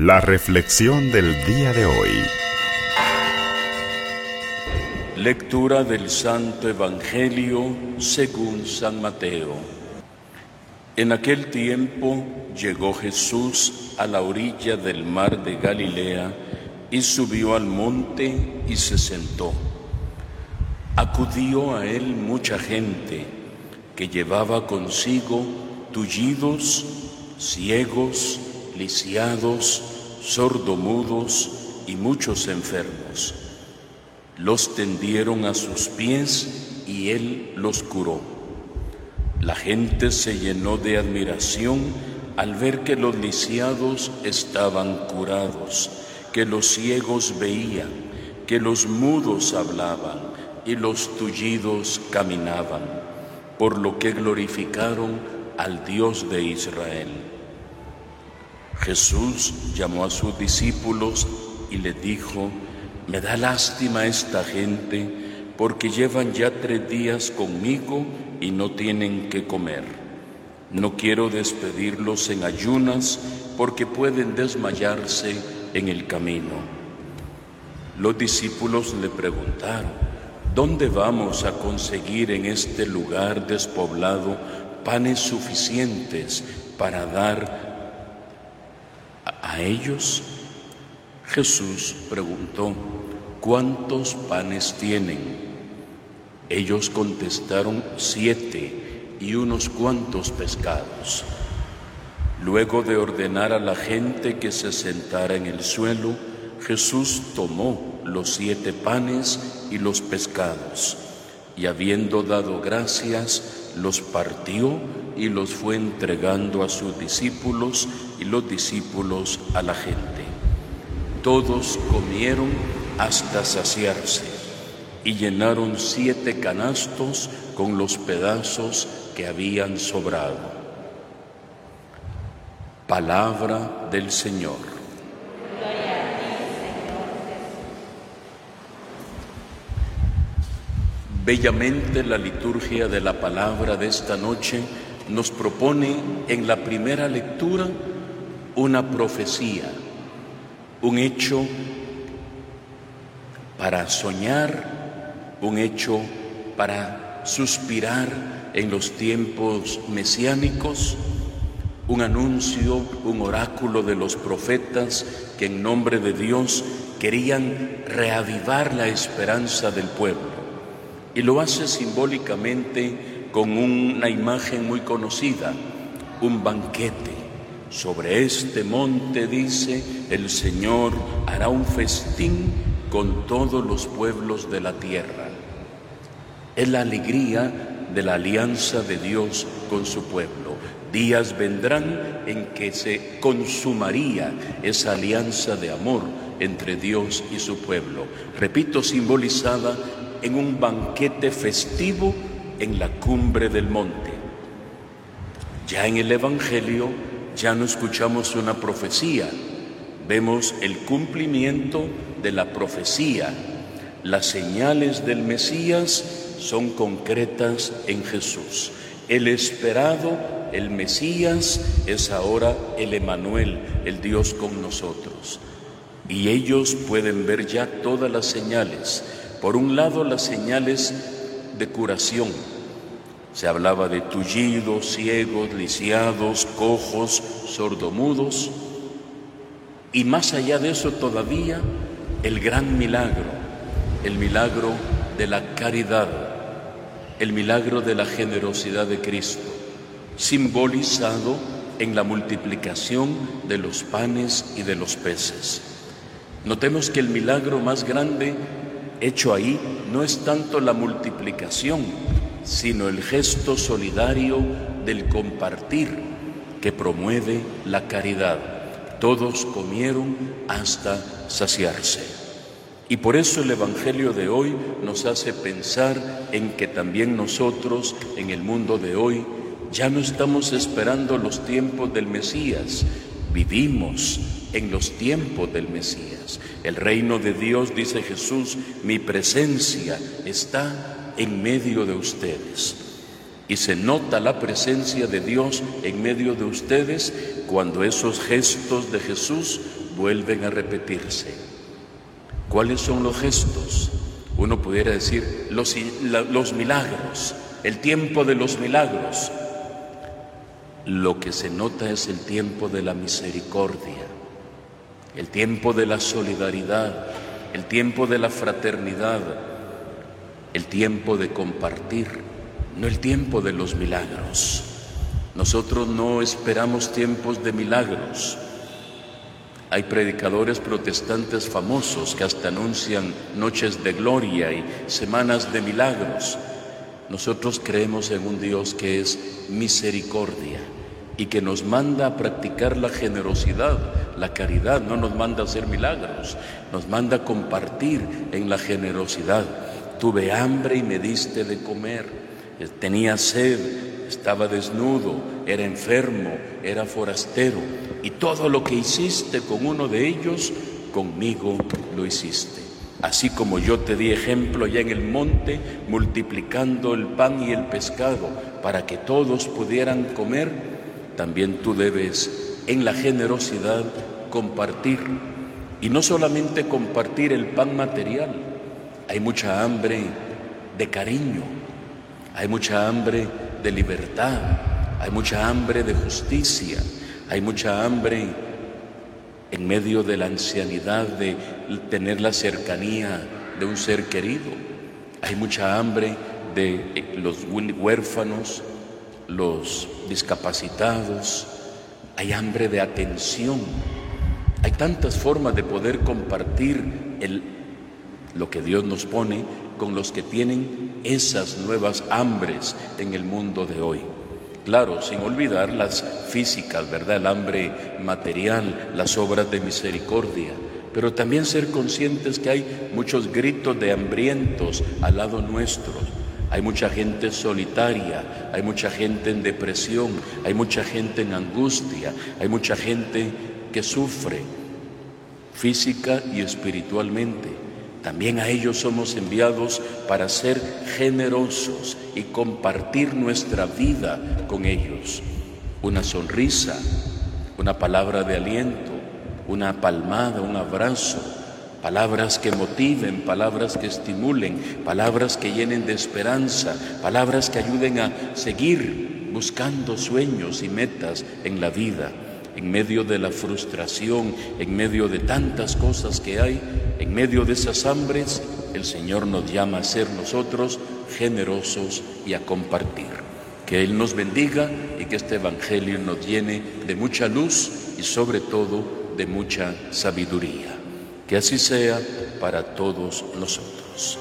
La reflexión del día de hoy. Lectura del Santo Evangelio según San Mateo. En aquel tiempo llegó Jesús a la orilla del mar de Galilea y subió al monte y se sentó. Acudió a él mucha gente que llevaba consigo tullidos, ciegos, lisiados, sordomudos y muchos enfermos. Los tendieron a sus pies y él los curó. La gente se llenó de admiración al ver que los lisiados estaban curados, que los ciegos veían, que los mudos hablaban y los tullidos caminaban, por lo que glorificaron al Dios de Israel. Jesús llamó a sus discípulos y le dijo, me da lástima esta gente porque llevan ya tres días conmigo y no tienen que comer. No quiero despedirlos en ayunas porque pueden desmayarse en el camino. Los discípulos le preguntaron, ¿dónde vamos a conseguir en este lugar despoblado panes suficientes para dar ellos? Jesús preguntó, ¿cuántos panes tienen? Ellos contestaron, siete y unos cuantos pescados. Luego de ordenar a la gente que se sentara en el suelo, Jesús tomó los siete panes y los pescados, y habiendo dado gracias, los partió y los fue entregando a sus discípulos y los discípulos a la gente. Todos comieron hasta saciarse y llenaron siete canastos con los pedazos que habían sobrado. Palabra del Señor. Bellamente la liturgia de la palabra de esta noche nos propone en la primera lectura una profecía, un hecho para soñar, un hecho para suspirar en los tiempos mesiánicos, un anuncio, un oráculo de los profetas que en nombre de Dios querían reavivar la esperanza del pueblo. Y lo hace simbólicamente con una imagen muy conocida, un banquete sobre este monte, dice, el Señor hará un festín con todos los pueblos de la tierra. Es la alegría de la alianza de Dios con su pueblo. Días vendrán en que se consumaría esa alianza de amor entre Dios y su pueblo. Repito, simbolizada en un banquete festivo en la cumbre del monte. Ya en el Evangelio ya no escuchamos una profecía, vemos el cumplimiento de la profecía. Las señales del Mesías son concretas en Jesús. El esperado, el Mesías, es ahora el Emanuel, el Dios con nosotros. Y ellos pueden ver ya todas las señales. Por un lado, las señales de curación, se hablaba de tullidos, ciegos, lisiados, cojos, sordomudos. Y más allá de eso todavía el gran milagro, el milagro de la caridad, el milagro de la generosidad de Cristo, simbolizado en la multiplicación de los panes y de los peces. Notemos que el milagro más grande hecho ahí no es tanto la multiplicación, sino el gesto solidario del compartir que promueve la caridad. Todos comieron hasta saciarse. Y por eso el Evangelio de hoy nos hace pensar en que también nosotros en el mundo de hoy ya no estamos esperando los tiempos del Mesías, vivimos en los tiempos del Mesías. El reino de Dios, dice Jesús, mi presencia está en medio de ustedes. Y se nota la presencia de Dios en medio de ustedes cuando esos gestos de Jesús vuelven a repetirse. ¿Cuáles son los gestos? Uno pudiera decir los, los milagros, el tiempo de los milagros. Lo que se nota es el tiempo de la misericordia, el tiempo de la solidaridad, el tiempo de la fraternidad, el tiempo de compartir, no el tiempo de los milagros. Nosotros no esperamos tiempos de milagros. Hay predicadores protestantes famosos que hasta anuncian noches de gloria y semanas de milagros. Nosotros creemos en un Dios que es misericordia y que nos manda a practicar la generosidad, la caridad, no nos manda a hacer milagros, nos manda a compartir en la generosidad. Tuve hambre y me diste de comer, tenía sed, estaba desnudo, era enfermo, era forastero, y todo lo que hiciste con uno de ellos, conmigo lo hiciste. Así como yo te di ejemplo ya en el monte, multiplicando el pan y el pescado para que todos pudieran comer, también tú debes en la generosidad compartir. Y no solamente compartir el pan material, hay mucha hambre de cariño, hay mucha hambre de libertad, hay mucha hambre de justicia, hay mucha hambre en medio de la ancianidad, de tener la cercanía de un ser querido. Hay mucha hambre de eh, los huérfanos, los discapacitados. Hay hambre de atención. Hay tantas formas de poder compartir el, lo que Dios nos pone con los que tienen esas nuevas hambres en el mundo de hoy. Claro, sin olvidar las físicas, ¿verdad? El hambre material, las obras de misericordia, pero también ser conscientes que hay muchos gritos de hambrientos al lado nuestro. Hay mucha gente solitaria, hay mucha gente en depresión, hay mucha gente en angustia, hay mucha gente que sufre física y espiritualmente. También a ellos somos enviados para ser generosos y compartir nuestra vida con ellos. Una sonrisa, una palabra de aliento, una palmada, un abrazo, palabras que motiven, palabras que estimulen, palabras que llenen de esperanza, palabras que ayuden a seguir buscando sueños y metas en la vida en medio de la frustración, en medio de tantas cosas que hay, en medio de esas hambres, el Señor nos llama a ser nosotros generosos y a compartir. Que Él nos bendiga y que este Evangelio nos llene de mucha luz y sobre todo de mucha sabiduría. Que así sea para todos nosotros.